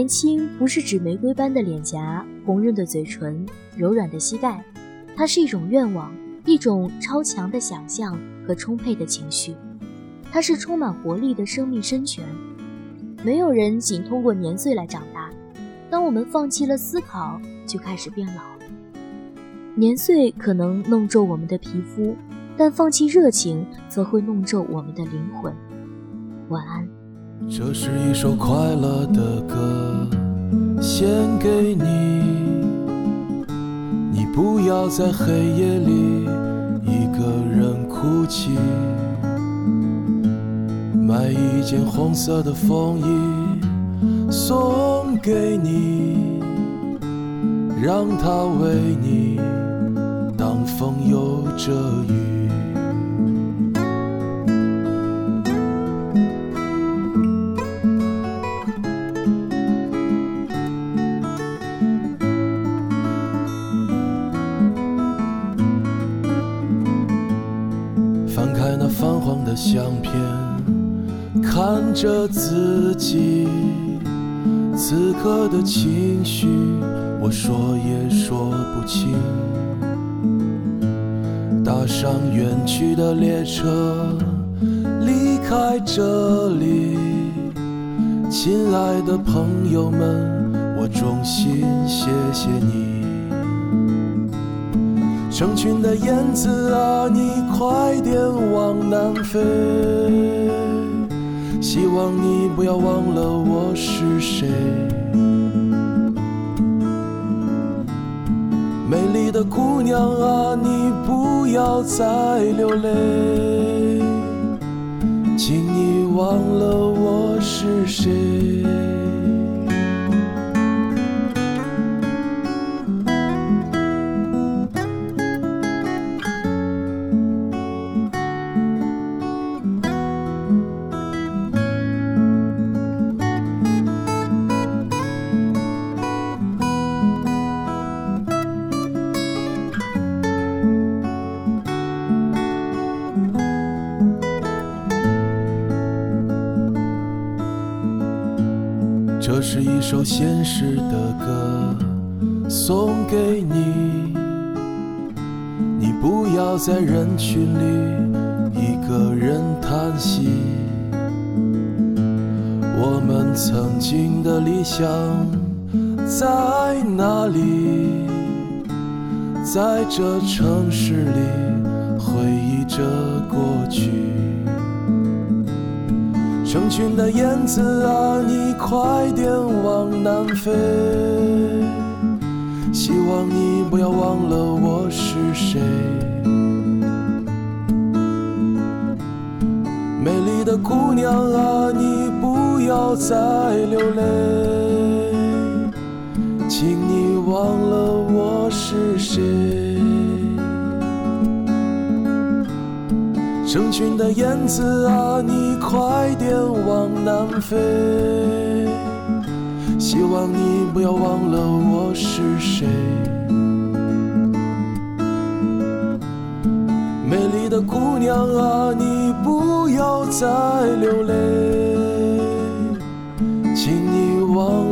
年轻不是指玫瑰般的脸颊、红润的嘴唇、柔软的膝盖，它是一种愿望，一种超强的想象和充沛的情绪，它是充满活力的生命深泉。没有人仅通过年岁来长大，当我们放弃了思考，就开始变老。年岁可能弄皱我们的皮肤，但放弃热情则会弄皱我们的灵魂。晚安。这是一首快乐的歌，献给你。你不要在黑夜里一个人哭泣。买一件红色的风衣送给你，让它为你挡风又遮雨。的相片，看着自己此刻的情绪，我说也说不清。搭上远去的列车，离开这里，亲爱的朋友们，我衷心谢谢你。成群的燕子啊，你快点往南飞！希望你不要忘了我是谁。美丽的姑娘啊，你不要再流泪，请你忘了我是谁。这是一首现实的歌，送给你。你不要在人群里一个人叹息。我们曾经的理想在哪里？在这城市里回忆着成群的燕子啊，你快点往南飞！希望你不要忘了我是谁。美丽的姑娘啊，你不要再流泪，请你忘了我是谁。成群的燕子啊，你快点往南飞希望你不要忘了我是谁。美丽的姑娘啊你不要再流泪请你忘